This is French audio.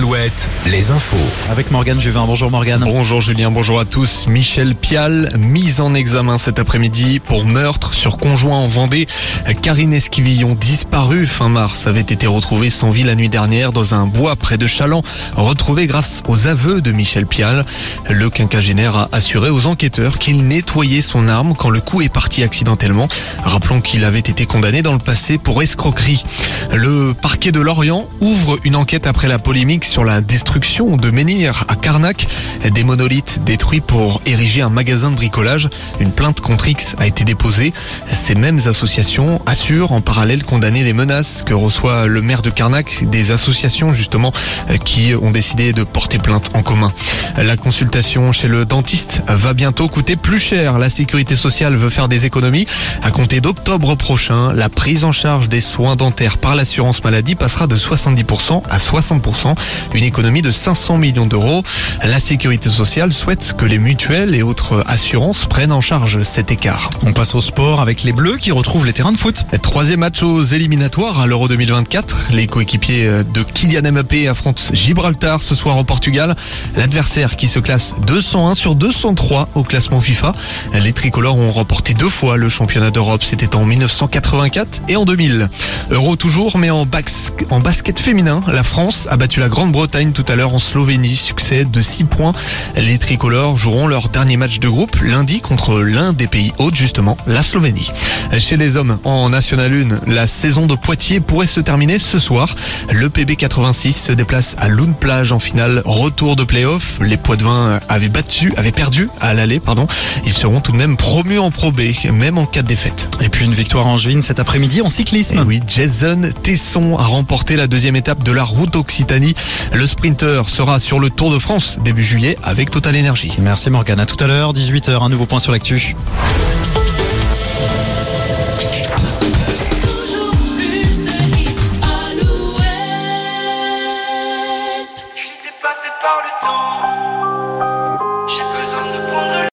Alouette, les infos. Avec Morgane Juvin. Bonjour Morgane. Bonjour Julien, bonjour à tous. Michel Pial, mise en examen cet après-midi pour meurtre sur conjoint en Vendée. Karine Esquivillon, disparue fin mars, avait été retrouvée sans vie la nuit dernière dans un bois près de Chaland, retrouvée grâce aux aveux de Michel Pial. Le quinquagénaire a assuré aux enquêteurs qu'il nettoyait son arme quand le coup est parti accidentellement. Rappelons qu'il avait été condamné dans le passé pour escroquerie. Le parquet de Lorient ouvre une enquête après la polémique sur la destruction de menhirs à Carnac. Des monolithes détruits pour ériger un magasin de bricolage. Une plainte contre X a été déposée. Ces mêmes associations assurent en parallèle condamner les menaces que reçoit le maire de Carnac, des associations justement qui ont décidé de porter plainte en commun. La consultation chez le dentiste va bientôt coûter plus cher. La sécurité sociale veut faire des économies. À compter d'octobre prochain, la prise en charge des soins dentaires par l'assurance maladie passera de 70% à 60%, une économie de 500 millions d'euros. La sécurité sociale souhaite que les mutuelles et autres assurances prennent en charge cet écart. On passe au sport avec les Bleus qui retrouvent les terrains de foot. Troisième match aux éliminatoires à l'Euro 2024. Les coéquipiers de Kylian Mbappé affrontent Gibraltar ce soir au Portugal. L'adversaire qui se classe 201 sur 203 au classement FIFA. Les tricolores ont remporté deux fois le championnat d'Europe. C'était en 1984 et en 2000. Euro toujours, mais en, en basket féminin, la France a battu la Grande-Bretagne tout à l'heure en Slovénie. Succès de 6 points. Les tricolores joueront leur dernier match de groupe lundi contre l'un des pays hôtes, justement, la Slovénie. Chez les hommes, en National 1, la saison de Poitiers pourrait se terminer ce soir. Le PB 86 se déplace à Lune Plage en finale retour de playoff. Les Poitevins avaient battu, avaient perdu à l'aller, pardon. Ils seront tout de même promus en Pro B, même en cas de défaite. Et puis une victoire en juin cet après-midi en cyclisme. Et oui, Jason Tesson a remporté la deuxième étape de la route Occitanie. Le sprinter sera sur le Tour de France début juillet avec Total Energy. Merci Morgane. À tout à l'heure, 18h, un nouveau point sur l'actu. passé par le temps